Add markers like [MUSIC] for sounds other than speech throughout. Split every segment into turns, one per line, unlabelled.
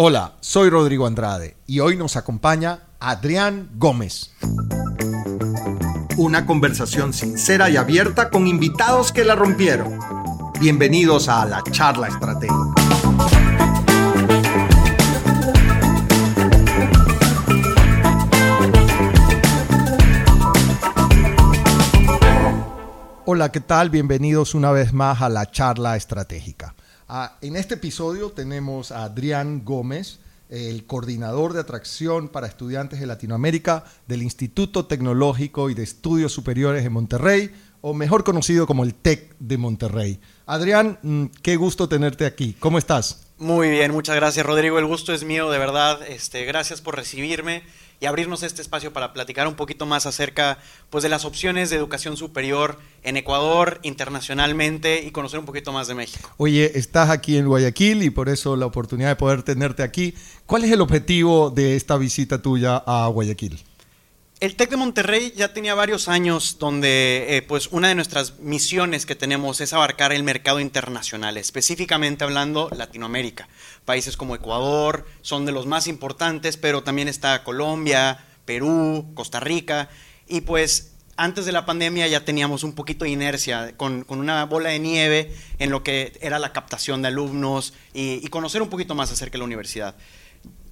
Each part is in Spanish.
Hola, soy Rodrigo Andrade y hoy nos acompaña Adrián Gómez. Una conversación sincera y abierta con invitados que la rompieron. Bienvenidos a la charla estratégica. Hola, ¿qué tal? Bienvenidos una vez más a la charla estratégica. Ah, en este episodio tenemos a Adrián Gómez, el coordinador de atracción para estudiantes de Latinoamérica del Instituto Tecnológico y de Estudios Superiores de Monterrey, o mejor conocido como el TEC de Monterrey. Adrián, mm, qué gusto tenerte aquí. ¿Cómo estás?
Muy bien, muchas gracias Rodrigo. El gusto es mío, de verdad. Este, gracias por recibirme y abrirnos este espacio para platicar un poquito más acerca pues, de las opciones de educación superior en Ecuador, internacionalmente y conocer un poquito más de México.
Oye, estás aquí en Guayaquil y por eso la oportunidad de poder tenerte aquí. ¿Cuál es el objetivo de esta visita tuya a Guayaquil?
El TEC de Monterrey ya tenía varios años donde eh, pues una de nuestras misiones que tenemos es abarcar el mercado internacional, específicamente hablando Latinoamérica. Países como Ecuador son de los más importantes, pero también está Colombia, Perú, Costa Rica. Y pues antes de la pandemia ya teníamos un poquito de inercia con, una bola de nieve en lo que era la captación de alumnos y conocer un poquito más acerca de la universidad.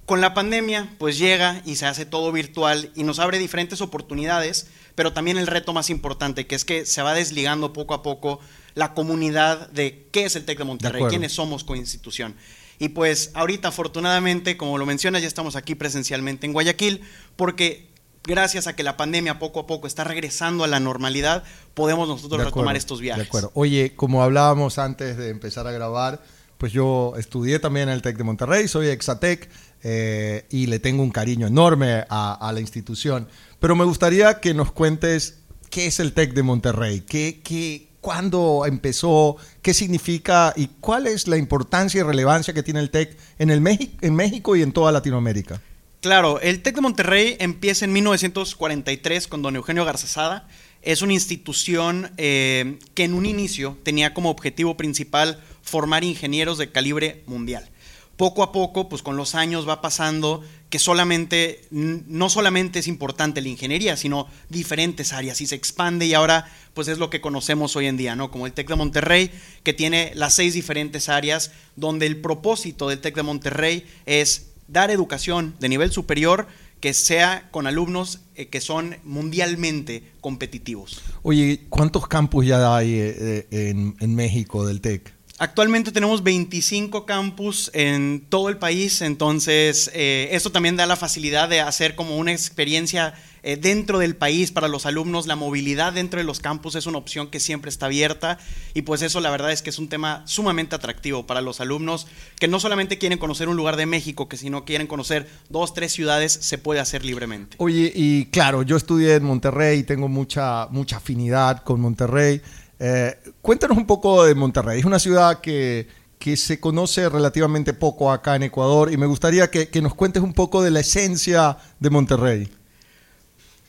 Con la pandemia, pues llega y se hace todo virtual y nos abre diferentes oportunidades, pero también el reto más importante, que es que se va desligando poco a poco la comunidad de qué es el TEC de Monterrey, quiénes somos como institución. Y pues ahorita, afortunadamente, como lo mencionas, ya estamos aquí presencialmente en Guayaquil, porque gracias a que la pandemia poco a poco está regresando a la normalidad, podemos nosotros retomar estos viajes.
De acuerdo. Oye, como hablábamos antes de empezar a grabar, pues yo estudié también en el TEC de Monterrey, soy Exatec eh, y le tengo un cariño enorme a, la institución. Pero me gustaría que nos cuentes qué es el TEC de Monterrey, qué, qué, cuándo empezó, qué significa y cuál es la importancia y relevancia que tiene el TEC en, el en México y en toda Latinoamérica.
Claro, el TEC de Monterrey empieza en 1943 con don Eugenio Garzazada. Es una institución eh, que en un inicio tenía como objetivo principal formar ingenieros de calibre mundial poco a poco, pues con los años va pasando que solamente, no solamente es importante la ingeniería, sino diferentes áreas y se expande y ahora pues es lo que conocemos hoy en día, ¿no? Como el TEC de Monterrey, que tiene las seis diferentes áreas, donde el propósito del TEC de Monterrey es dar educación de nivel superior que sea con alumnos eh, que son mundialmente competitivos.
Oye, ¿cuántos campus ya hay eh, en, en México del TEC?
Actualmente tenemos 25 campus en todo el país, entonces eh, esto también da la facilidad de hacer como una experiencia eh, dentro del país para los alumnos. La movilidad dentro de los campus es una opción que siempre está abierta y pues eso la verdad es que es un tema sumamente atractivo para los alumnos que no solamente quieren conocer un lugar de México, que si no quieren conocer dos, tres ciudades, se puede hacer libremente.
Oye, y claro, yo estudié en Monterrey, tengo mucha, mucha afinidad con Monterrey. Eh, cuéntanos un poco de Monterrey. Es una ciudad que, se conoce relativamente poco acá en Ecuador y me gustaría que, nos cuentes un poco de la esencia de Monterrey.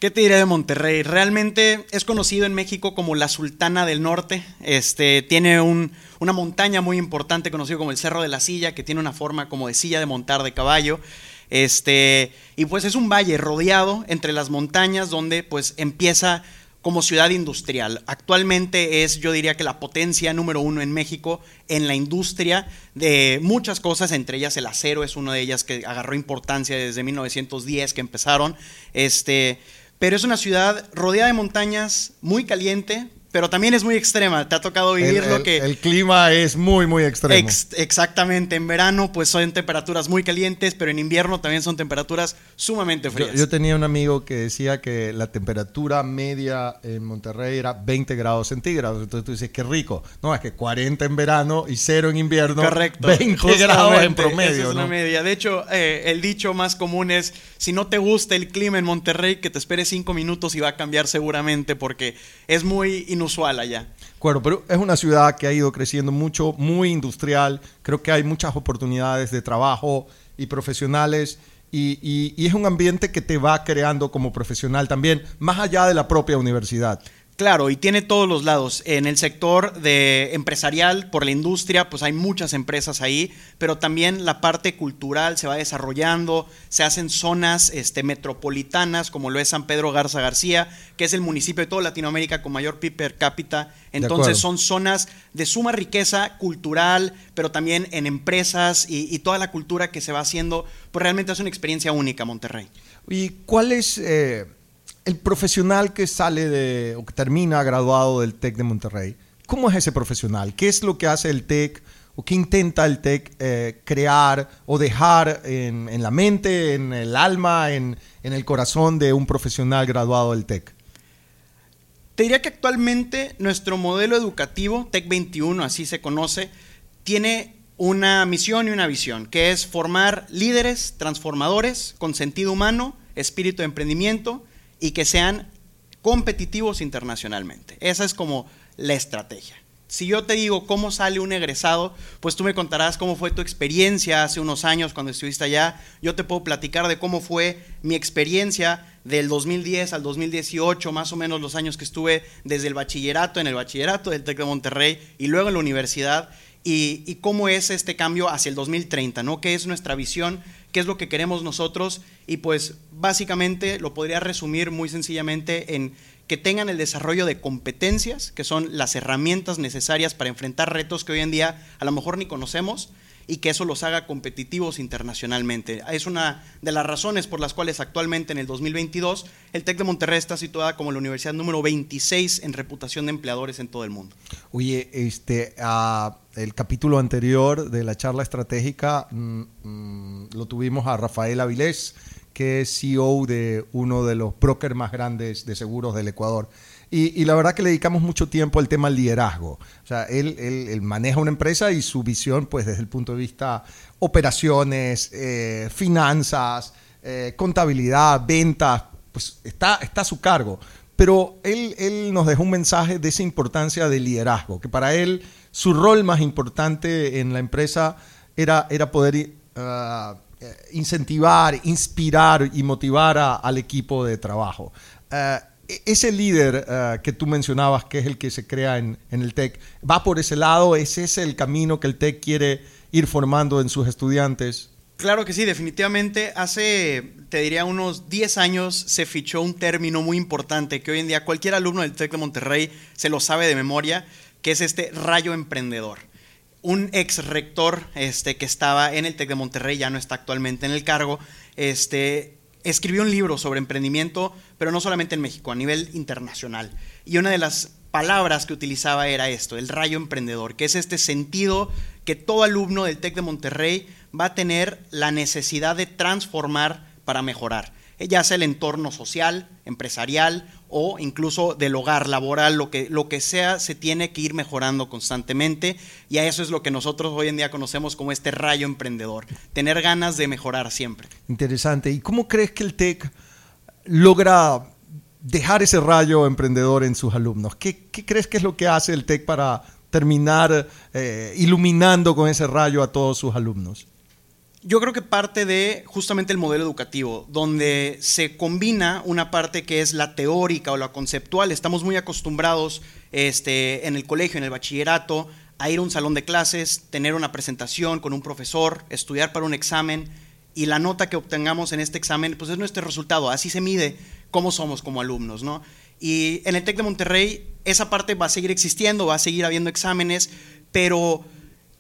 ¿Qué te diré de Monterrey? Realmente es conocido en México como la Sultana del Norte. Este, tiene una montaña muy importante conocido como el Cerro de la Silla, que tiene una forma como de silla de montar de caballo. Este, y pues es un valle rodeado entre las montañas donde pues empieza como ciudad industrial. Actualmente es, yo diría que la potencia número uno en México en la industria de muchas cosas, entre ellas el acero es una de ellas que agarró importancia desde 1910 que empezaron. Este, pero es una ciudad rodeada de montañas, muy caliente, pero también es muy extrema. Te ha tocado vivir
lo
que.
El clima es muy, muy extremo.
exactamente. En verano, pues son temperaturas muy calientes, pero en invierno también son temperaturas sumamente frías.
Yo, tenía un amigo que decía que la temperatura media en Monterrey era 20 grados centígrados. Entonces tú dices, qué rico. No, es que 40 en verano y 0 en invierno.
Correcto.
20 grados en promedio.
es una media. De hecho, eh, el dicho más común es: si no te gusta el clima en Monterrey, que te esperes 5 minutos y va a cambiar seguramente, porque es muy inusual allá.
Claro, pero es una ciudad que ha ido creciendo mucho, muy industrial. Creo que hay muchas oportunidades de trabajo y profesionales. Y, es un ambiente que te va creando como profesional también, más allá de la propia universidad.
Claro, y tiene todos los lados. En el sector de empresarial, por la industria, pues hay muchas empresas ahí, pero también la parte cultural se va desarrollando, se hacen zonas este, metropolitanas, como lo es San Pedro Garza García, que es el municipio de toda Latinoamérica con mayor PIB per cápita. Entonces son zonas de suma riqueza cultural, pero también en empresas y, toda la cultura que se va haciendo, pues realmente es una experiencia única Monterrey.
¿Y cuál es... Eh, el profesional que sale de o que termina graduado del TEC de Monterrey, ¿cómo es ese profesional? ¿Qué es lo que hace el TEC o qué intenta el TEC eh, crear o dejar en, la mente, en el alma, en, el corazón de un profesional graduado del TEC?
Te diría que actualmente nuestro modelo educativo, TEC 21, así se conoce, tiene una misión y una visión, que es formar líderes transformadores con sentido humano, espíritu de emprendimiento y que sean competitivos internacionalmente. Esa es como la estrategia. Si yo te digo cómo sale un egresado, pues tú me contarás cómo fue tu experiencia hace unos años cuando estuviste allá. Yo te puedo platicar de cómo fue mi experiencia del 2010 al 2018, más o menos los años que estuve desde el bachillerato, en el bachillerato del TEC de Monterrey y luego en la universidad y, cómo es este cambio hacia el 2030, ¿no? ¿Qué es nuestra visión? ¿Qué es lo que queremos nosotros? Y pues básicamente lo podría resumir muy sencillamente en que tengan el desarrollo de competencias, que son las herramientas necesarias para enfrentar retos que hoy en día a lo mejor ni conocemos, y que eso los haga competitivos internacionalmente. Es una de las razones por las cuales actualmente en el 2022 el TEC de Monterrey está situada como la universidad número 26 en reputación de empleadores en todo el mundo.
Oye, este, el capítulo anterior de la charla estratégica mm, mm, lo tuvimos a Rafael Avilés, que es CEO de uno de los brokers más grandes de seguros del Ecuador. Y, la verdad que le dedicamos mucho tiempo al tema liderazgo. O sea, él, maneja una empresa y su visión, pues desde el punto de vista operaciones, eh, finanzas, eh, contabilidad, ventas, pues está, está a su cargo. Pero él, él nos dejó un mensaje de esa importancia del liderazgo, que para él su rol más importante en la empresa era, era poder uh, incentivar, inspirar y motivar al equipo de trabajo. Uh, ese líder uh, que tú mencionabas, que es el que se crea en, el TEC, ¿va por ese lado? ¿Es ese el camino que el TEC quiere ir formando en sus estudiantes?
Claro que sí, definitivamente. Hace, te diría, unos 10 años se fichó un término muy importante que hoy en día cualquier alumno del TEC de Monterrey se lo sabe de memoria, que es este rayo emprendedor. Un ex rector este, que estaba en el TEC de Monterrey, ya no está actualmente en el cargo, este, escribió un libro sobre emprendimiento, pero no solamente en México, a nivel internacional. Y una de las palabras que utilizaba era esto, el rayo emprendedor, que es este sentido que todo alumno del TEC de Monterrey va a tener la necesidad de transformar para mejorar ya sea el entorno social, empresarial o incluso del hogar laboral, lo que, lo que sea, se tiene que ir mejorando constantemente y a eso es lo que nosotros hoy en día conocemos como este rayo emprendedor, tener ganas de mejorar siempre.
Interesante. ¿Y cómo crees que el TEC logra dejar ese rayo emprendedor en sus alumnos? ¿Qué, crees que es lo que hace el TEC para terminar eh, iluminando con ese rayo a todos sus alumnos?
Yo creo que parte de justamente el modelo educativo, donde se combina una parte que es la teórica o la conceptual. Estamos muy acostumbrados este, en el colegio, en el bachillerato, a ir a un salón de clases, tener una presentación con un profesor, estudiar para un examen y la nota que obtengamos en este examen, pues es nuestro resultado. Así se mide cómo somos como alumnos, ¿no? Y en el TEC de Monterrey esa parte va a seguir existiendo, va a seguir habiendo exámenes, pero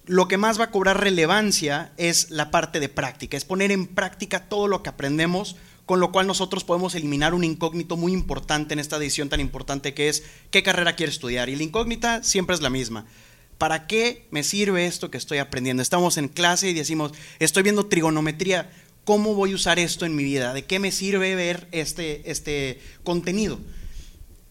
lo que más va a cobrar relevancia es la parte de práctica, es poner en práctica todo lo que aprendemos, con lo cual nosotros podemos eliminar un incógnito muy importante en esta decisión tan importante que es qué carrera quiere estudiar. Y la incógnita siempre es la misma. ¿Para qué me sirve esto que estoy aprendiendo? Estamos en clase y decimos, estoy viendo trigonometría, ¿cómo voy a usar esto en mi vida? ¿De qué me sirve ver este, este contenido?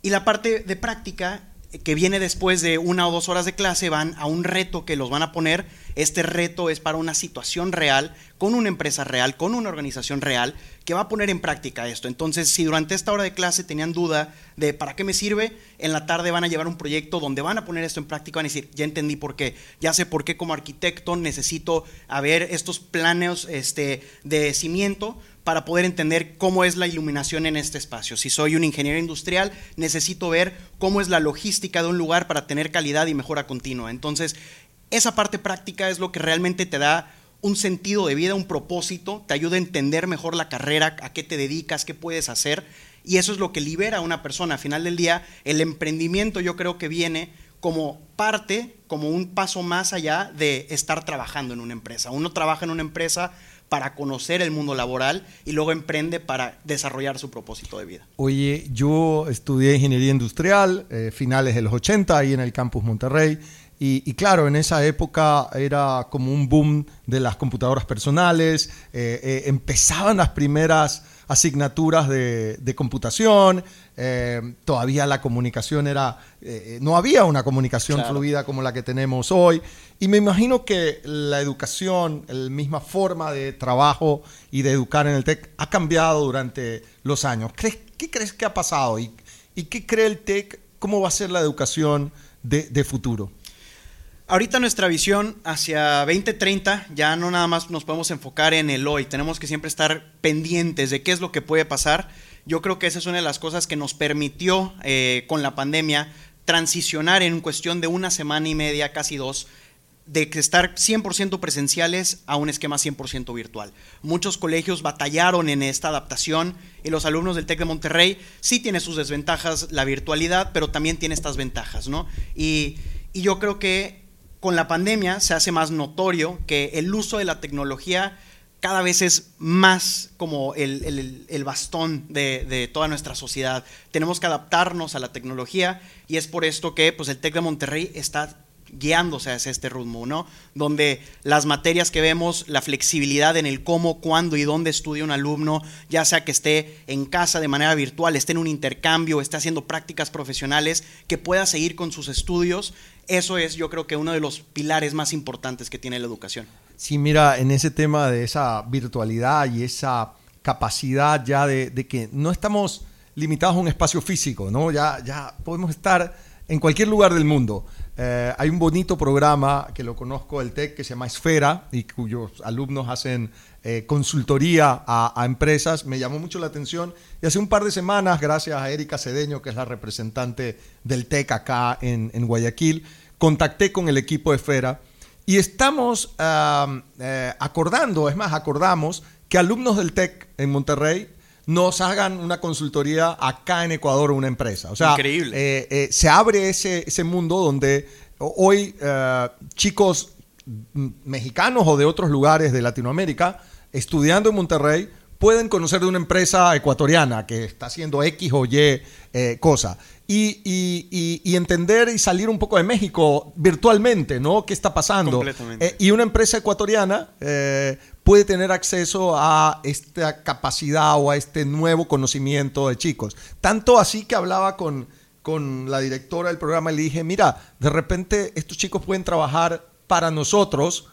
Y la parte de práctica que viene después de una o dos horas de clase, van a un reto que los van a poner Este reto es para una situación real, con una empresa real, con una organización real, que va a poner en práctica esto. Entonces, si durante esta hora de clase tenían duda de para qué me sirve, en la tarde van a llevar un proyecto donde van a poner esto en práctica, van a decir, ya entendí por qué, ya sé por qué como arquitecto necesito haber estos planes este, de cimiento para poder entender cómo es la iluminación en este espacio. Si soy un ingeniero industrial, necesito ver cómo es la logística de un lugar para tener calidad y mejora continua. Entonces, esa parte práctica es lo que realmente te da un sentido de vida, un propósito, te ayuda a entender mejor la carrera, a qué te dedicas, qué puedes hacer. Y eso es lo que libera a una persona. Al final del día, el emprendimiento yo creo que viene como parte, como un paso más allá de estar trabajando en una empresa. Uno trabaja en una empresa para conocer el mundo laboral y luego emprende para desarrollar su propósito de vida.
Oye, yo estudié ingeniería industrial, eh, finales de los 80, ahí en el campus Monterrey. Y, claro, en esa época era como un boom de las computadoras personales, eh, eh, empezaban las primeras asignaturas de, computación, eh, todavía la comunicación era, no había una comunicación fluida como la que tenemos hoy, y me imagino que la educación, la misma forma de trabajo y de educar en el TEC ha cambiado durante los años. ¿Qué crees que ha pasado y, qué cree el TEC, cómo va a ser la educación de futuro?
Ahorita nuestra visión hacia 2030 ya no nada más nos podemos enfocar en el hoy, tenemos que siempre estar pendientes de qué es lo que puede pasar. Yo creo que esa es una de las cosas que nos permitió eh, con la pandemia transicionar en cuestión de una semana y media, casi dos, de estar 100% presenciales a un esquema 100% virtual. Muchos colegios batallaron en esta adaptación y los alumnos del TEC de Monterrey sí tiene sus desventajas la virtualidad, pero también tiene estas ventajas, ¿no? Y, y yo creo que con la pandemia se hace más notorio que el uso de la tecnología cada vez es más como el, bastón de, toda nuestra sociedad. Tenemos que adaptarnos a la tecnología y es por esto que pues, el TEC de Monterrey está guiándose hacia este ritmo, ¿no? Donde las materias que vemos, la flexibilidad en el cómo, cuándo y dónde estudia un alumno, ya sea que esté en casa de manera virtual, esté en un intercambio, esté haciendo prácticas profesionales, que pueda seguir con sus estudios, eso es yo creo que uno de los pilares más importantes que tiene la educación.
Sí, mira, en ese tema de esa virtualidad y esa capacidad ya de, que no estamos limitados a un espacio físico, ¿no? Ya, ya podemos estar en cualquier lugar del mundo. Eh, hay un bonito programa que lo conozco del TEC que se llama Esfera y cuyos alumnos hacen eh, consultoría a, empresas. Me llamó mucho la atención y hace un par de semanas, gracias a Erika Cedeño, que es la representante del TEC acá en, Guayaquil, contacté con el equipo de Esfera y estamos eh, acordando, es más, acordamos que alumnos del TEC en Monterrey nos hagan una consultoría acá en Ecuador una empresa. O sea,
Increíble.
Eh, eh, se abre ese, ese mundo donde hoy chicos mexicanos o de otros lugares de Latinoamérica estudiando en Monterrey pueden conocer de una empresa ecuatoriana que está haciendo X o Y cosa. Y, y, entender y salir un poco de México virtualmente, ¿no? ¿Qué está pasando? y una empresa ecuatoriana puede tener acceso a esta capacidad o a este nuevo conocimiento de chicos. Tanto así que hablaba con, con la directora del programa y le dije, mira, de repente estos chicos pueden trabajar para nosotros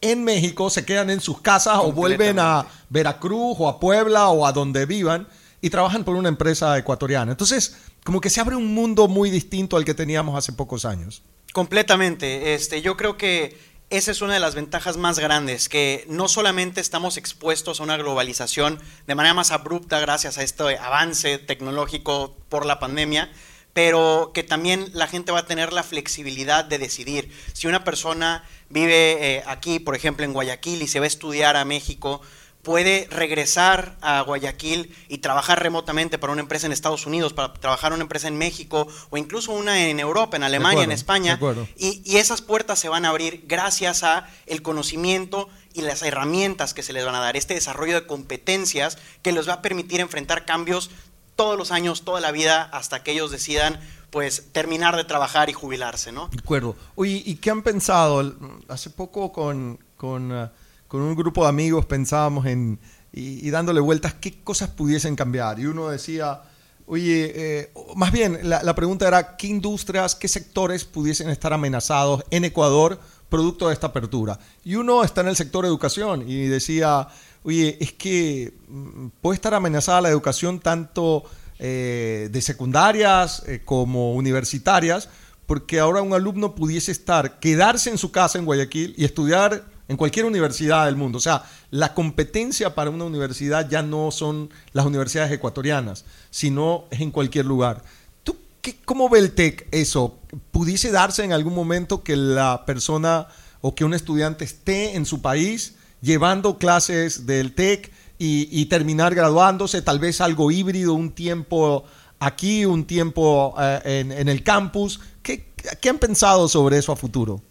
en México, se quedan en sus casas o vuelven a Veracruz o a Puebla o a donde vivan y trabajan por una empresa ecuatoriana. Entonces, como que se abre un mundo muy distinto al que teníamos hace pocos años.
Completamente. Este, yo creo que esa es una de las ventajas más grandes, que no solamente estamos expuestos a una globalización de manera más abrupta gracias a este avance tecnológico por la pandemia, pero que también la gente va a tener la flexibilidad de decidir. Si una persona vive eh, aquí, por ejemplo, en Guayaquil y se va a estudiar a México, puede regresar a Guayaquil y trabajar remotamente para una empresa en Estados Unidos, para trabajar una empresa en México o incluso una en Europa, en Alemania, en España. Y, y, esas puertas se van a abrir gracias a el conocimiento y las herramientas que se les van a dar, este desarrollo de competencias que les va a permitir enfrentar cambios todos los años, toda la vida, hasta que ellos decidan pues terminar de trabajar y jubilarse, ¿no?
De acuerdo. Oye, ¿y qué han pensado? Hace poco con... uh, con un grupo de amigos pensábamos en, y, dándole vueltas, qué cosas pudiesen cambiar. Y uno decía, oye, eh, más bien la, pregunta era, ¿qué industrias, qué sectores pudiesen estar amenazados en Ecuador producto de esta apertura. Y uno está en el sector educación y decía, oye, es que mm, puede estar amenazada la educación tanto eh, de secundarias eh, como universitarias, porque ahora un alumno pudiese estar, quedarse en su casa en Guayaquil y estudiar en cualquier universidad del mundo. O sea, la competencia para una universidad ya no son las universidades ecuatorianas, sino en cualquier lugar. ¿Tú qué, cómo ve el TEC eso? ¿Pudiese darse en algún momento que la persona o que un estudiante esté en su país llevando clases del TEC y, terminar graduándose, tal vez algo híbrido, un tiempo aquí, un tiempo eh, en, el campus? ¿Qué, ¿Qué han pensado sobre eso a futuro?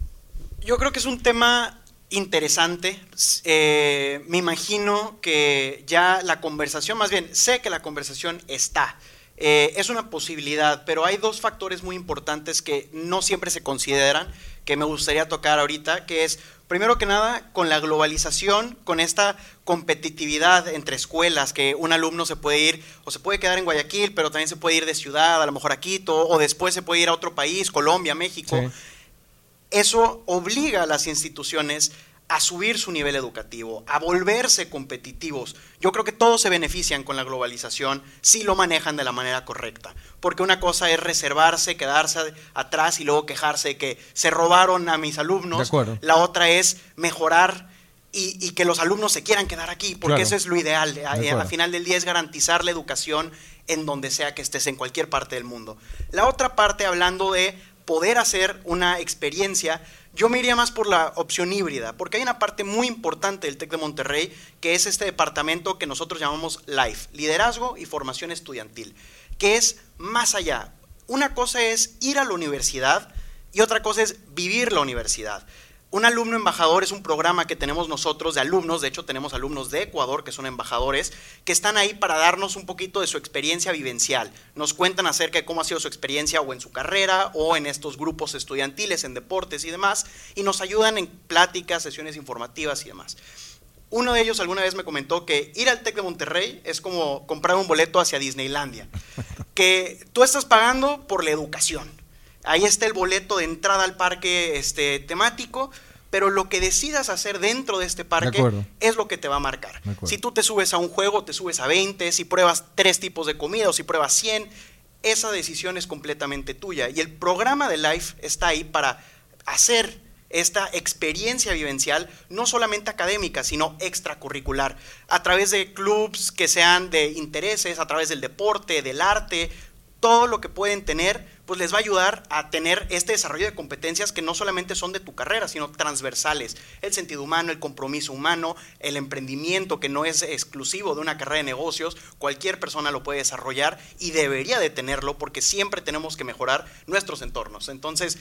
Yo creo que es un tema interesante. Eh, me imagino que ya la conversación, más bien, sé que la conversación está. Eh, es una posibilidad, pero hay dos factores muy importantes que no siempre se consideran, que me gustaría tocar ahorita, que es, primero que nada, con la globalización, con esta competitividad entre escuelas, que un alumno se puede ir o se puede quedar en Guayaquil, pero también se puede ir de ciudad, a lo mejor a Quito, o después se puede ir a otro país, Colombia, México. Eso obliga a las instituciones a subir su nivel educativo, a volverse competitivos. Yo creo que todos se benefician con la globalización si lo manejan de la manera correcta. Porque una cosa es reservarse, quedarse atrás y luego quejarse de que se robaron a mis alumnos. La otra es mejorar y, que los alumnos se quieran quedar aquí, porque eso es lo ideal. Al final del día es garantizar la educación en donde sea que estés, en cualquier parte del mundo. La otra parte, hablando de poder hacer una experiencia, yo me iría más por la opción híbrida, porque hay una parte muy importante del TEC de Monterrey, que es este departamento que nosotros llamamos LIFE, Liderazgo y Formación Estudiantil, que es más allá. Una cosa es ir a la universidad y otra cosa es vivir la universidad. Un alumno embajador es un programa que tenemos nosotros de alumnos, de hecho tenemos alumnos de Ecuador que son embajadores, que están ahí para darnos un poquito de su experiencia vivencial. Nos cuentan acerca de cómo ha sido su experiencia o en su carrera o en estos grupos estudiantiles, en deportes y demás, y nos ayudan en pláticas, sesiones informativas y demás. Uno de ellos alguna vez me comentó que ir al TEC de Monterrey es como comprar un boleto hacia Disneylandia, que tú estás pagando por la educación. Ahí está el boleto de entrada al parque este, temático, pero lo que decidas hacer dentro de este parque es lo que te va a marcar. Si tú te subes a un juego, te subes a 20, si pruebas tres tipos de comida o si pruebas 100, esa decisión es completamente tuya. Y el programa de Life está ahí para hacer esta experiencia vivencial, no solamente académica, sino extracurricular, a través de clubs que sean de intereses, a través del deporte, del arte, todo lo que pueden tener pues les va a ayudar a tener este desarrollo de competencias que no solamente son de tu carrera, sino transversales. El sentido humano, el compromiso humano, el emprendimiento que no es exclusivo de una carrera de negocios, cualquier persona lo puede desarrollar y debería de tenerlo porque siempre tenemos que mejorar nuestros entornos. Entonces,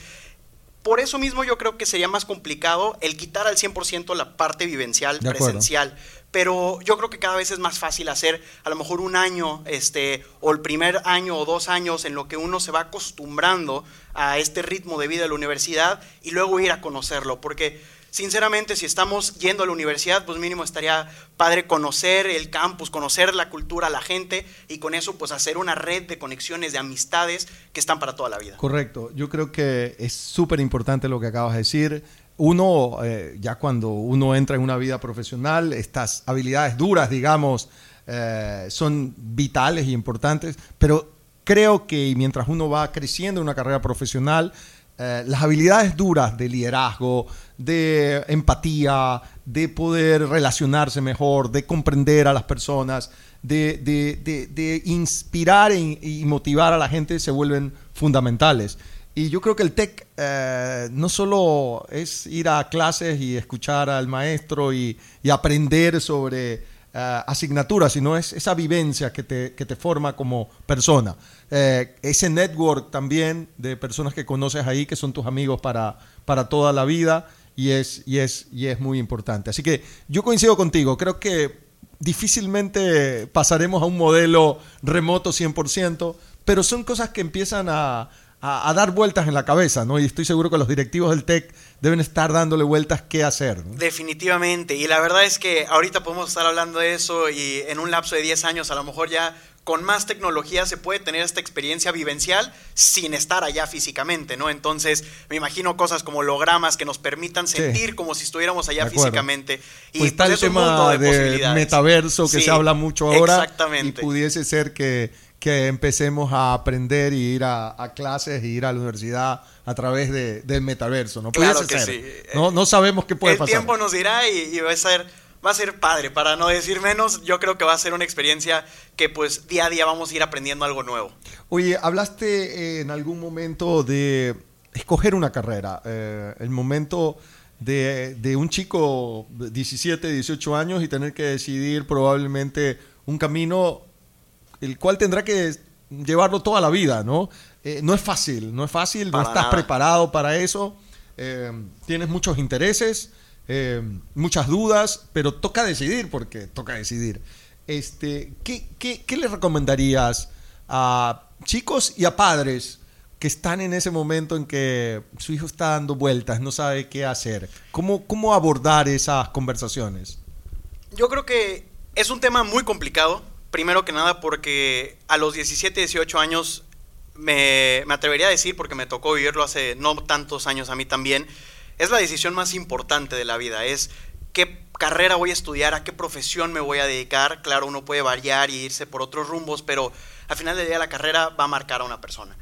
por eso mismo yo creo que sería más complicado el quitar al 100% la parte vivencial, presencial. Pero yo creo que cada vez es más fácil hacer a lo mejor un año, este, o el primer año o dos años en lo que uno se va acostumbrando a este ritmo de vida de la universidad y luego ir a conocerlo. Porque sinceramente, si estamos yendo a la universidad, pues mínimo estaría padre conocer el campus, conocer la cultura, la gente y con eso pues hacer una red de conexiones, de amistades que están para toda la vida.
Correcto, yo creo que es súper importante lo que acabas de decir. Uno, eh, ya cuando uno entra en una vida profesional, estas habilidades duras, digamos, eh, son vitales y importantes, pero creo que mientras uno va creciendo en una carrera profesional, eh, las habilidades duras de liderazgo, de empatía, de poder relacionarse mejor, de comprender a las personas, de, inspirar y, motivar a la gente se vuelven fundamentales. Y yo creo que el TEC eh, no solo es ir a clases y escuchar al maestro y, aprender sobre uh, asignaturas, sino es esa vivencia que te, que te forma como persona. Eh, ese network también de personas que conoces ahí, que son tus amigos para, para toda la vida, y es, y, es, y es muy importante. Así que yo coincido contigo, creo que difícilmente pasaremos a un modelo remoto 100%, pero son cosas que empiezan a, a, dar vueltas en la cabeza, ¿no? Y estoy seguro que los directivos del TEC deben estar dándole vueltas qué hacer.
Definitivamente. Y la verdad es que ahorita podemos estar hablando de eso y en un lapso de 10 años a lo mejor ya con más tecnología se puede tener esta experiencia vivencial sin estar allá físicamente, ¿no? Entonces, me imagino cosas como hologramas que nos permitan sentir como si estuviéramos allá físicamente.
Y pues está el tema de metaverso que se habla mucho ahora. Exactamente. Y pudiese ser que, que empecemos a aprender y ir a, clases y ir a la universidad a través de, del metaverso, ¿no?
Claro que sí.
No, no sabemos qué puede
pasar. El tiempo nos dirá y va a ser va a ser padre, para no decir menos, yo creo que va a ser una experiencia que pues día a día vamos a ir aprendiendo algo nuevo.
Oye, hablaste en algún momento de escoger una carrera, eh, el momento de, de, un chico de 17, 18 años y tener que decidir probablemente un camino el cual tendrá que llevarlo toda la vida, ¿no? Eh, no es fácil, no es fácil, no estás preparado para eso, eh, tienes muchos intereses. Eh, muchas dudas, pero toca decidir porque toca decidir. Este, ¿qué, qué, le recomendarías a chicos y a padres que están en ese momento en que su hijo está dando vueltas, no sabe qué hacer? ¿Cómo, cómo abordar esas conversaciones?
Yo creo que es un tema muy complicado, primero que nada porque a los 17, 18 años me, me atrevería a decir, porque me tocó vivirlo hace no tantos años a mí también, es la decisión más importante de la vida, es qué carrera voy a estudiar, a qué profesión me voy a dedicar. Claro, uno puede variar y irse por otros rumbos, pero al final del día la carrera va a marcar a una persona.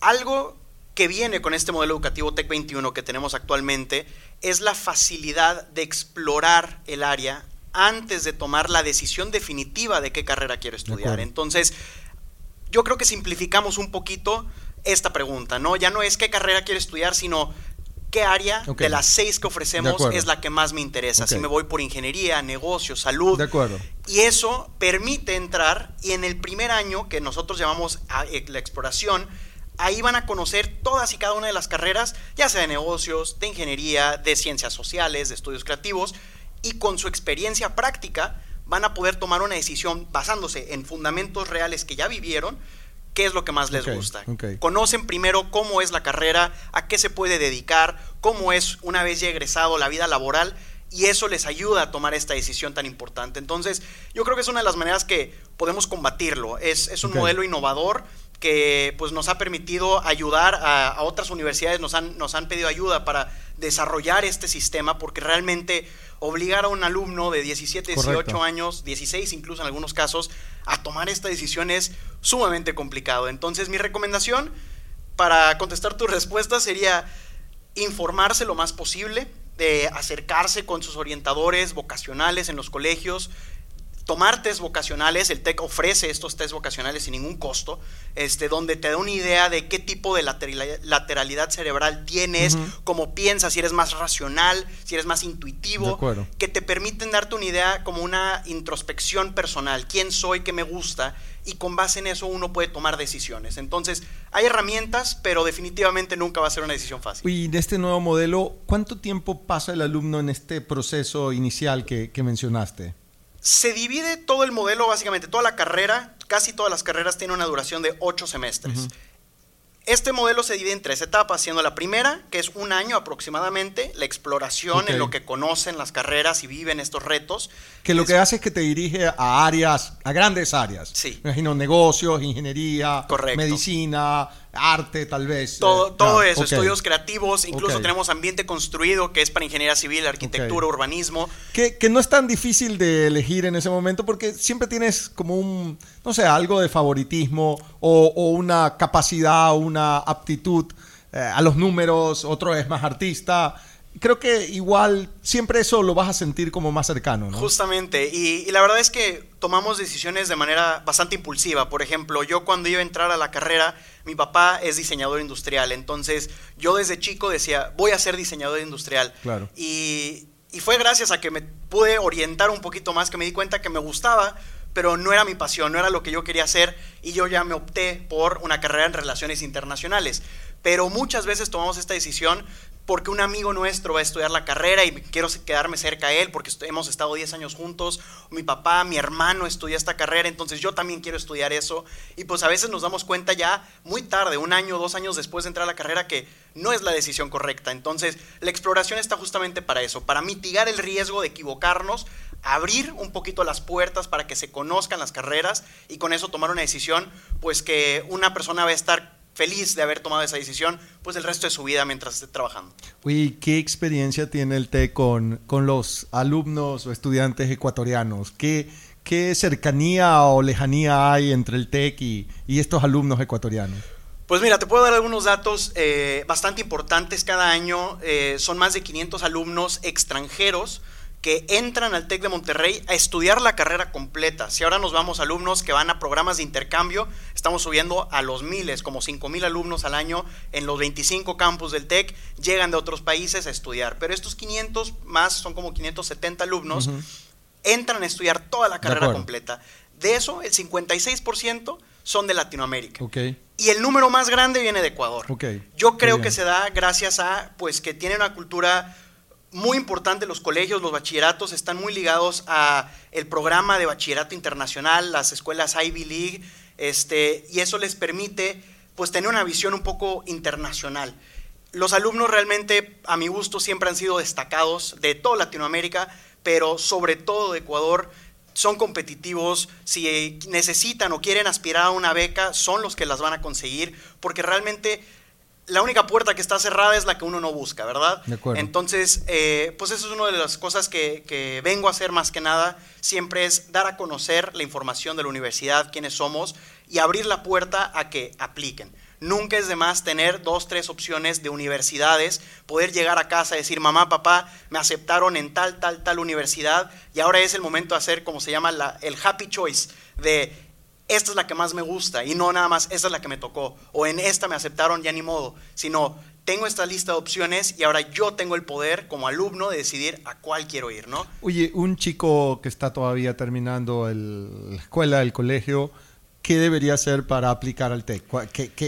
Algo que viene con este modelo educativo Tech 21 que tenemos actualmente es la facilidad de explorar el área antes de tomar la decisión definitiva de qué carrera quiero estudiar. Entonces, yo creo que simplificamos un poquito esta pregunta, ¿no? Ya no es qué carrera quiero estudiar, sino qué área de las seis que ofrecemos es la que más me interesa. Si me voy por ingeniería, negocios, salud.
De acuerdo.
Y eso permite entrar y en el primer año que nosotros llamamos eh, la exploración, ahí van a conocer todas y cada una de las carreras, ya sea de negocios, de ingeniería, de ciencias sociales, de estudios creativos, y con su experiencia práctica van a poder tomar una decisión basándose en fundamentos reales que ya vivieron qué es lo que más les gusta. Conocen primero cómo es la carrera, a qué se puede dedicar, cómo es una vez ya egresado la vida laboral y eso les ayuda a tomar esta decisión tan importante. Entonces, yo creo que es una de las maneras que podemos combatirlo. Es, es un modelo innovador que pues, nos ha permitido ayudar a, a, otras universidades, nos han, nos han pedido ayuda para desarrollar este sistema porque realmente obligar a un alumno de 17, 18 años, 16 incluso en algunos casos, a tomar esta decisión es sumamente complicado. Entonces mi recomendación para contestar tu respuesta sería informarse lo más posible, de acercarse con sus orientadores vocacionales en los colegios, tomar test vocacionales, el TEC ofrece estos test vocacionales sin ningún costo, este, donde te da una idea de qué tipo de lateralidad cerebral tienes, cómo piensas, si eres más racional, si eres más intuitivo, que te permiten darte una idea como una introspección personal, quién soy, qué me gusta, y con base en eso uno puede tomar decisiones. Entonces, hay herramientas, pero definitivamente nunca va a ser una decisión fácil.
Y de este nuevo modelo, ¿cuánto tiempo pasa el alumno en este proceso inicial que mencionaste?
Se divide todo el modelo, básicamente, toda la carrera, casi todas las carreras tienen una duración de ocho semestres. Este modelo se divide en tres etapas, siendo la primera, que es un año aproximadamente, la exploración en lo que conocen las carreras y viven estos retos.
Que lo que hace es que te dirige a áreas, a grandes áreas.
Sí.
Me imagino negocios, ingeniería, medicina, arte tal vez.
Todo, eh, todo eso, estudios creativos, incluso tenemos ambiente construido, que es para ingeniería civil, arquitectura, urbanismo.
Que, que, no es tan difícil de elegir en ese momento porque siempre tienes como un, no sé, algo de favoritismo o, o una capacidad, una aptitud eh, a los números, otro es más artista creo que igual siempre eso lo vas a sentir como más cercano, ¿no?
Justamente, y, la verdad es que tomamos decisiones de manera bastante impulsiva. Por ejemplo, yo cuando iba a entrar a la carrera, mi papá es diseñador industrial, entonces yo desde chico decía, voy a ser diseñador industrial.
Claro.
Y, y fue gracias a que me pude orientar un poquito más, que me di cuenta que me gustaba, pero no era mi pasión, no era lo que yo quería hacer y yo ya me opté por una carrera en relaciones internacionales. pero muchas veces tomamos esta decisión porque un amigo nuestro va a estudiar la carrera y quiero quedarme cerca a él porque hemos estado 10 años juntos, mi papá, mi hermano estudia esta carrera, entonces yo también quiero estudiar eso. Y pues a veces nos damos cuenta ya muy tarde, un año, dos años después de entrar a la carrera, que no es la decisión correcta. Entonces la exploración está justamente para eso, para mitigar el riesgo de equivocarnos, abrir un poquito las puertas para que se conozcan las carreras y con eso tomar una decisión, pues que una persona va a estar feliz de haber tomado esa decisión, pues el resto de su vida mientras esté trabajando.
¿Y ¿qué experiencia tiene el TEC con, con los alumnos o estudiantes ecuatorianos? ¿Qué, ¿Qué cercanía o lejanía hay entre el TEC y, y estos alumnos ecuatorianos?
Pues mira, te puedo dar algunos datos eh, bastante importantes cada año. Eh, son más de 500 alumnos extranjeros que entran al TEC de Monterrey a estudiar la carrera completa. Si ahora nos vamos alumnos que van a programas de intercambio, estamos subiendo a los miles, como 5 mil alumnos al año en los 25 campus del TEC, llegan de otros países a estudiar. Pero estos 500 más, son como 570 alumnos, entran a estudiar toda la carrera completa. De eso, el 56% son de Latinoamérica. Y el número más grande viene de Ecuador. Yo creo que se da gracias a pues que tiene una cultura muy importante, los colegios, los bachilleratos están muy ligados a el programa de bachillerato internacional, las escuelas Ivy League, este, y eso les permite pues tener una visión un poco internacional. Los alumnos realmente, a mi gusto, siempre han sido destacados de toda Latinoamérica, pero sobre todo de Ecuador. Son competitivos, si necesitan o quieren aspirar a una beca, son los que las van a conseguir, porque realmente la única puerta que está cerrada es la que uno no busca, ¿verdad? De acuerdo. Entonces, eh, pues eso es una de las cosas que, vengo a hacer más que nada, siempre es dar a conocer la información de la universidad, quiénes somos, y abrir la puerta a que apliquen. Nunca es de más tener dos, tres opciones de universidades, poder llegar a casa y decir, mamá, papá, me aceptaron en tal, tal, tal universidad, y ahora es el momento de hacer, como se llama, la, el happy choice, de esta es la que más me gusta y no nada más, esta es la que me tocó o en esta me aceptaron ya ni modo, sino tengo esta lista de opciones y ahora yo tengo el poder como alumno de decidir a cuál quiero ir, ¿no?
Oye, un chico que está todavía terminando la escuela, el colegio, ¿qué debería hacer para aplicar al TEC?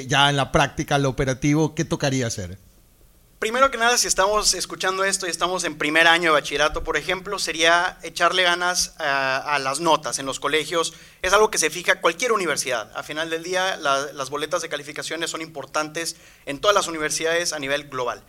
ya en la práctica, lo operativo, ¿qué tocaría hacer?
Primero que nada, si estamos escuchando esto y estamos en primer año de bachillerato, por ejemplo, sería echarle ganas a, las notas en los colegios. Es algo que se fija cualquier universidad. A final del día, las boletas de calificaciones son importantes en todas las universidades a nivel global.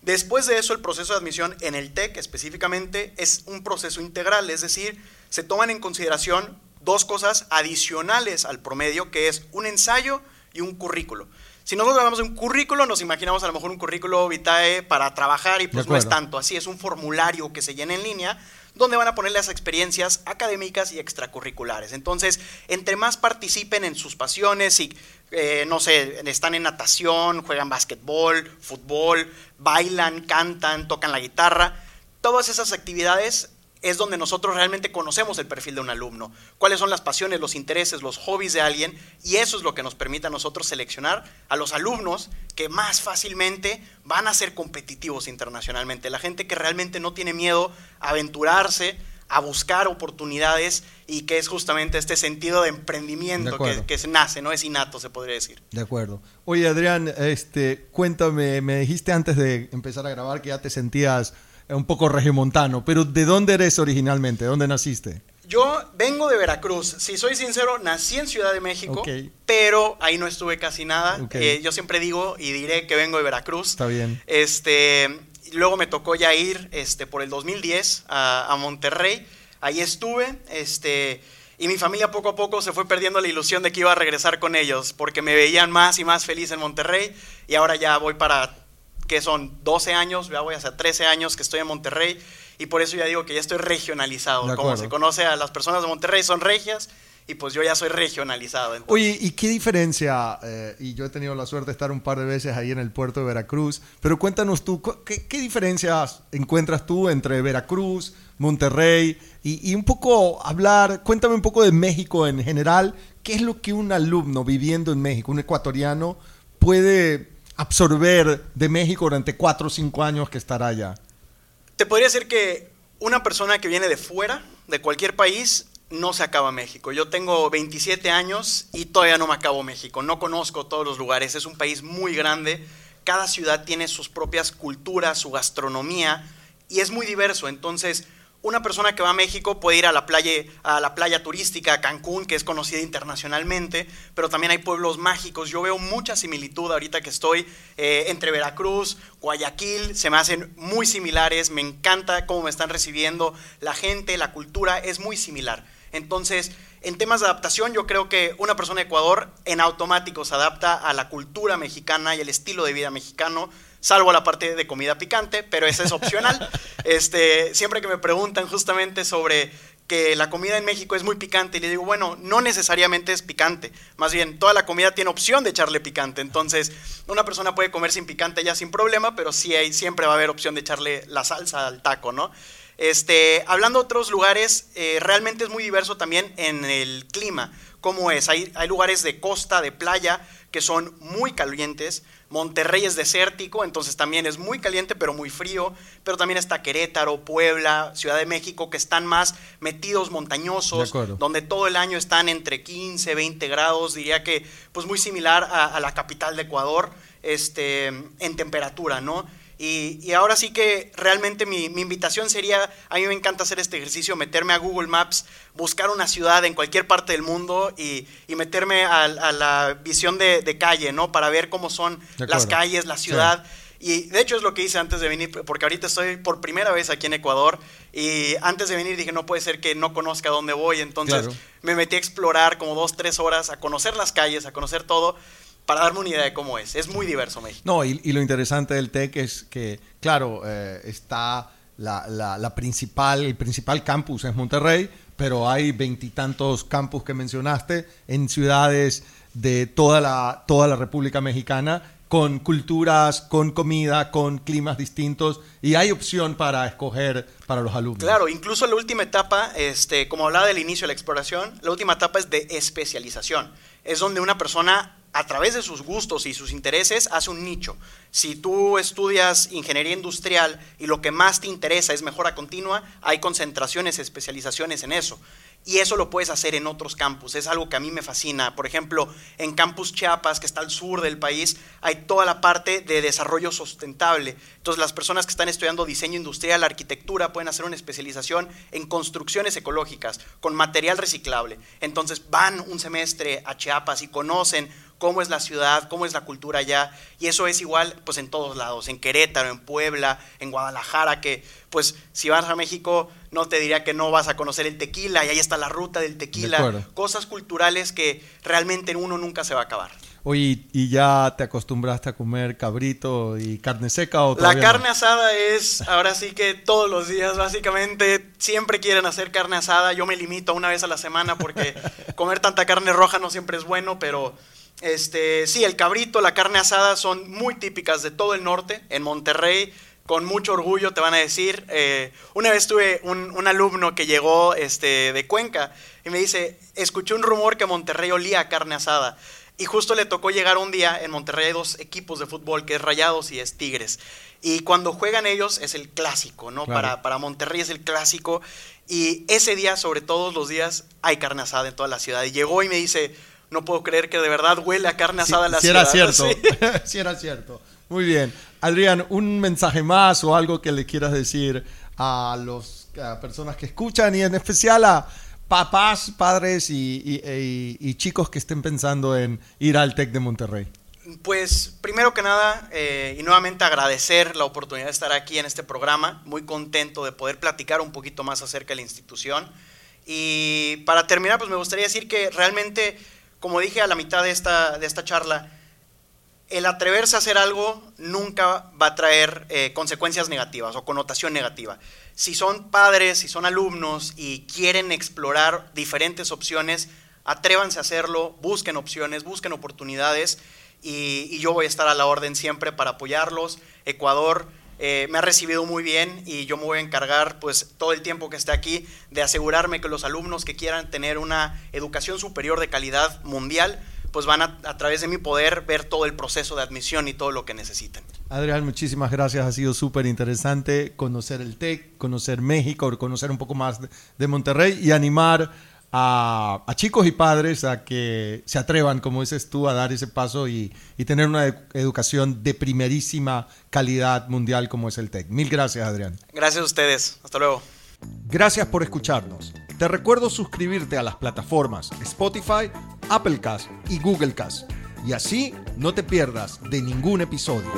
Después de eso, el proceso de admisión en el TEC específicamente es un proceso integral, es decir, se toman en consideración dos cosas adicionales al promedio, que es un ensayo y un currículo. Si nosotros hablamos de un currículo, nos imaginamos a lo mejor un currículo vitae para trabajar y pues no es tanto así, es un formulario que se llena en línea donde van a poner las experiencias académicas y extracurriculares. Entonces, entre más participen en sus pasiones y, eh, no sé, están en natación, juegan básquetbol, fútbol, bailan, cantan, tocan la guitarra, todas esas actividades es donde nosotros realmente conocemos el perfil de un alumno, cuáles son las pasiones, los intereses, los hobbies de alguien, y eso es lo que nos permite a nosotros seleccionar a los alumnos que más fácilmente van a ser competitivos internacionalmente, la gente que realmente no tiene miedo a aventurarse, a buscar oportunidades y que es justamente este sentido de emprendimiento que, que, nace, no es innato, se podría decir.
De acuerdo. Oye, Adrián, este, cuéntame, me dijiste antes de empezar a grabar que ya te sentías un poco regimontano, pero ¿de dónde eres originalmente? ¿De dónde naciste?
Yo vengo de Veracruz. Si soy sincero, nací en Ciudad de México, pero ahí no estuve casi nada. Eh, yo siempre digo y diré que vengo de Veracruz.
Está bien.
Este, luego me tocó ya ir este, por el 2010 a, a Monterrey. Ahí estuve. Este, y mi familia poco a poco se fue perdiendo la ilusión de que iba a regresar con ellos, porque me veían más y más feliz en Monterrey. Y ahora ya voy para que son 12 años, ya voy a hacer 13 años que estoy en Monterrey y por eso ya digo que ya estoy regionalizado. Como se conoce a las personas de Monterrey, son regias y pues yo ya soy regionalizado.
Oye, ¿y qué diferencia? Eh, y yo he tenido la suerte de estar un par de veces ahí en el puerto de Veracruz, pero cuéntanos tú, ¿qué, diferencias encuentras tú entre Veracruz, Monterrey y, y, un poco hablar, cuéntame un poco de México en general, ¿qué es lo que un alumno viviendo en México, un ecuatoriano, puede absorber de México durante cuatro o cinco años que estará allá?
Te podría decir que una persona que viene de fuera, de cualquier país, no se acaba México. Yo tengo 27 años y todavía no me acabo México. No conozco todos los lugares. Es un país muy grande. Cada ciudad tiene sus propias culturas, su gastronomía y es muy diverso. Entonces, una persona que va a México puede ir a la playa, a la playa turística, Cancún, que es conocida internacionalmente, pero también hay pueblos mágicos. Yo veo mucha similitud ahorita que estoy eh, entre Veracruz, Guayaquil, se me hacen muy similares. Me encanta cómo me están recibiendo la gente, la cultura es muy similar. Entonces, en temas de adaptación, yo creo que una persona de Ecuador en automático se adapta a la cultura mexicana y el estilo de vida mexicano, salvo la parte de comida picante, pero esa es opcional. [LAUGHS] este, siempre que me preguntan justamente sobre que la comida en México es muy picante y le digo, bueno, no necesariamente es picante, más bien toda la comida tiene opción de echarle picante, entonces una persona puede comer sin picante ya sin problema, pero sí hay, siempre va a haber opción de echarle la salsa al taco, ¿no? Este, hablando de otros lugares, eh, realmente es muy diverso también en el clima. ¿Cómo es? Hay, hay lugares de costa, de playa, que son muy calientes. Monterrey es desértico, entonces también es muy caliente, pero muy frío. Pero también está Querétaro, Puebla, Ciudad de México, que están más metidos montañosos, donde todo el año están entre 15, 20 grados. Diría que, pues muy similar a, a la capital de Ecuador, este, en temperatura, ¿no? Y, ahora sí que realmente mi, invitación sería, a mí me encanta hacer este ejercicio, meterme a Google Maps, buscar una ciudad en cualquier parte del mundo y, meterme a, la visión de, calle, ¿no? Para ver cómo son las calles, la ciudad. Y de hecho es lo que hice antes de venir, porque ahorita estoy por primera vez aquí en Ecuador y antes de venir dije, no puede ser que no conozca dónde voy, entonces me metí a explorar como dos, tres horas, a conocer las calles, a conocer todo para darme una idea de cómo es. Es muy diverso México.
No, y, lo interesante del TEC es que, claro, eh, está la, principal, el principal campus es Monterrey, pero hay veintitantos campus que mencionaste en ciudades de toda la, toda la República Mexicana con culturas, con comida, con climas distintos y hay opción para escoger para los alumnos.
Claro, incluso la última etapa, este, como hablaba del inicio de la exploración, la última etapa es de especialización. Es donde una persona a través de sus gustos y sus intereses hace un nicho. Si tú estudias ingeniería industrial y lo que más te interesa es mejora continua, hay concentraciones, especializaciones en eso. Y eso lo puedes hacer en otros campus. Es algo que a mí me fascina. Por ejemplo, en Campus Chiapas, que está al sur del país, hay toda la parte de desarrollo sustentable. Entonces, las personas que están estudiando diseño industrial, arquitectura, pueden hacer una especialización en construcciones ecológicas, con material reciclable. Entonces, van un semestre a Chiapas y conocen cómo es la ciudad, cómo es la cultura allá, y eso es igual pues en todos lados, en Querétaro, en Puebla, en Guadalajara, que pues si vas a México no te diría que no vas a conocer el tequila, y ahí está la ruta del tequila, cosas culturales que realmente uno nunca se va a acabar.
Oye, ¿y ya te acostumbraste a comer cabrito y carne seca o
La carne asada es, ahora sí que todos los días, básicamente, siempre quieren hacer carne asada. Yo me limito a una vez a la semana porque [LAUGHS] comer tanta carne roja no siempre es bueno, pero este, sí, el cabrito, la carne asada son muy típicas de todo el norte. En Monterrey, con mucho orgullo te van a decir. Eh, una vez tuve un, alumno que llegó este, de Cuenca y me dice, escuché un rumor que Monterrey olía a carne asada. Y justo le tocó llegar un día, en Monterrey hay dos equipos de fútbol, que es Rayados y es Tigres. Y cuando juegan ellos es el clásico, ¿no? Para, para Monterrey es el clásico. Y ese día, sobre todos los días, hay carne asada en toda la ciudad. Y llegó y me dice, no puedo creer que de verdad huele a carne asada en la
si
ciudad.
Era cierto, [LAUGHS] sí. era cierto. Muy bien. Adrián, un mensaje más o algo que le quieras decir a las personas que escuchan y en especial a papás, padres y, chicos que estén pensando en ir al TEC de Monterrey.
Pues primero que nada, eh, y nuevamente agradecer la oportunidad de estar aquí en este programa, muy contento de poder platicar un poquito más acerca de la institución. Y para terminar, pues me gustaría decir que realmente como dije a la mitad de esta, de esta charla, el atreverse a hacer algo nunca va a traer eh, consecuencias negativas o connotación negativa. Si son padres, si son alumnos y quieren explorar diferentes opciones, atrévanse a hacerlo, busquen opciones, busquen oportunidades y, y yo voy a estar a la orden siempre para apoyarlos. Ecuador eh, me ha recibido muy bien y yo me voy a encargar pues todo el tiempo que esté aquí de asegurarme que los alumnos que quieran tener una educación superior de calidad mundial pues van a, a través de mi poder ver todo el proceso de admisión y todo lo que necesiten.
Adrián, muchísimas gracias. Ha sido súper interesante conocer el TEC, conocer México, conocer un poco más de Monterrey y animar a, a chicos y padres a que se atrevan, como dices tú, a dar ese paso y, y tener una edu- educación de primerísima calidad mundial como es el TEC. Mil gracias, Adrián.
Gracias a ustedes. Hasta luego.
Gracias por escucharnos. Te recuerdo suscribirte a las plataformas Spotify, Applecast y Googlecast. Y así no te pierdas de ningún episodio.